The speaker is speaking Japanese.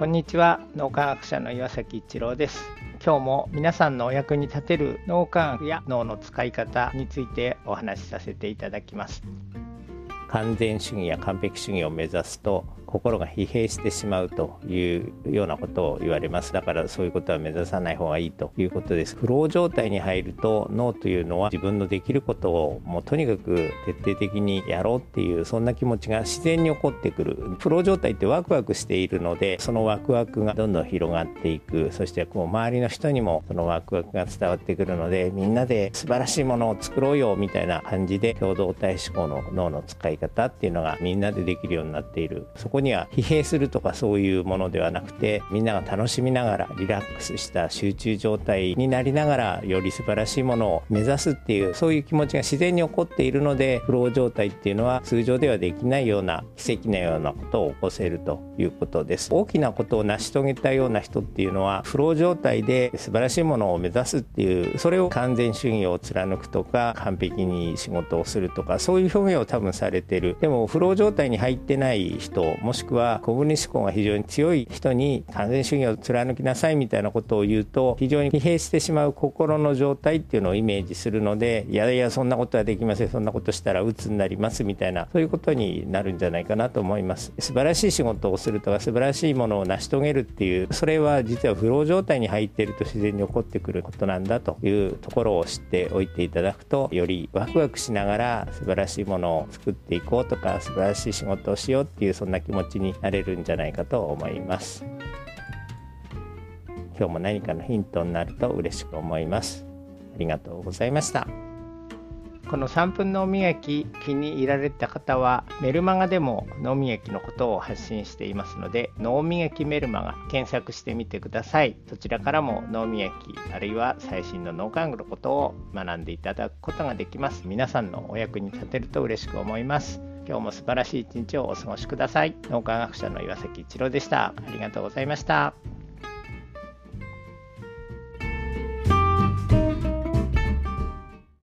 こんにちは。脳科学者の岩崎一郎です。今日も皆さんのお役に立てる脳科学や脳の使い方についてお話しさせていただきます。完全主義や完璧主義を目指すと心が疲弊してしまうというようなことを言われます。だからそういうことは目指さない方がいいということです。フロー状態に入ると脳というのは自分のできることをもうとにかく徹底的にやろうっていうそんな気持ちが自然に起こってくる。フロー状態ってワクワクしているのでそのワクワクがどんどん広がっていく。そしてこう周りの人にもそのワクワクが伝わってくるのでみんなで素晴らしいものを作ろうよみたいな感じで共同体思考の脳の使い方っていうのがみんなでできるようになっている。そこには疲弊するとかそういうものではなくてみんなが楽しみながらリラックスした集中状態になりながらより素晴らしいものを目指すっていうそういう気持ちが自然に起こっているのでフロー状態っていうのは通常ではできないような奇跡のようなことを起こせるということです。大きなことを成し遂げたような人っていうのはフロー状態で素晴らしいものを目指すっていうそれを完全主義を貫くとか完璧に仕事をするとかそういう表現を多分されてる。でもフロー状態に入ってない人ももしくは小舟思考が非常に強い人に完全主義を貫きなさいみたいなことを言うと非常に疲弊してしまう心の状態っていうのをイメージするのでいやいやそんなことはできません。そんなことしたら鬱になりますみたいなそういうことになるんじゃないかなと思います。素晴らしい仕事をするとか素晴らしいものを成し遂げるっていうそれは実はフロー状態に入っていると自然に起こってくることなんだというところを知っておいていただくとよりワクワクしながら素晴らしいものを作っていこうとか素晴らしい仕事をしようっていうそんな気持ち持ちになれるんじゃないかと思います。今日も何かのヒントになると嬉しく思います。ありがとうございました。この3分脳磨き気に入られた方はメルマガでも脳磨きのことを発信していますので脳磨きメルマガ検索してみてください。そちらからも脳磨きあるいは最新の脳科学のことを学んでいただくことができます。皆さんのお役に立てると嬉しく思います。今日も素晴らしい一日をお過ごしください。脳科学者の岩崎一郎でした。ありがとうございました。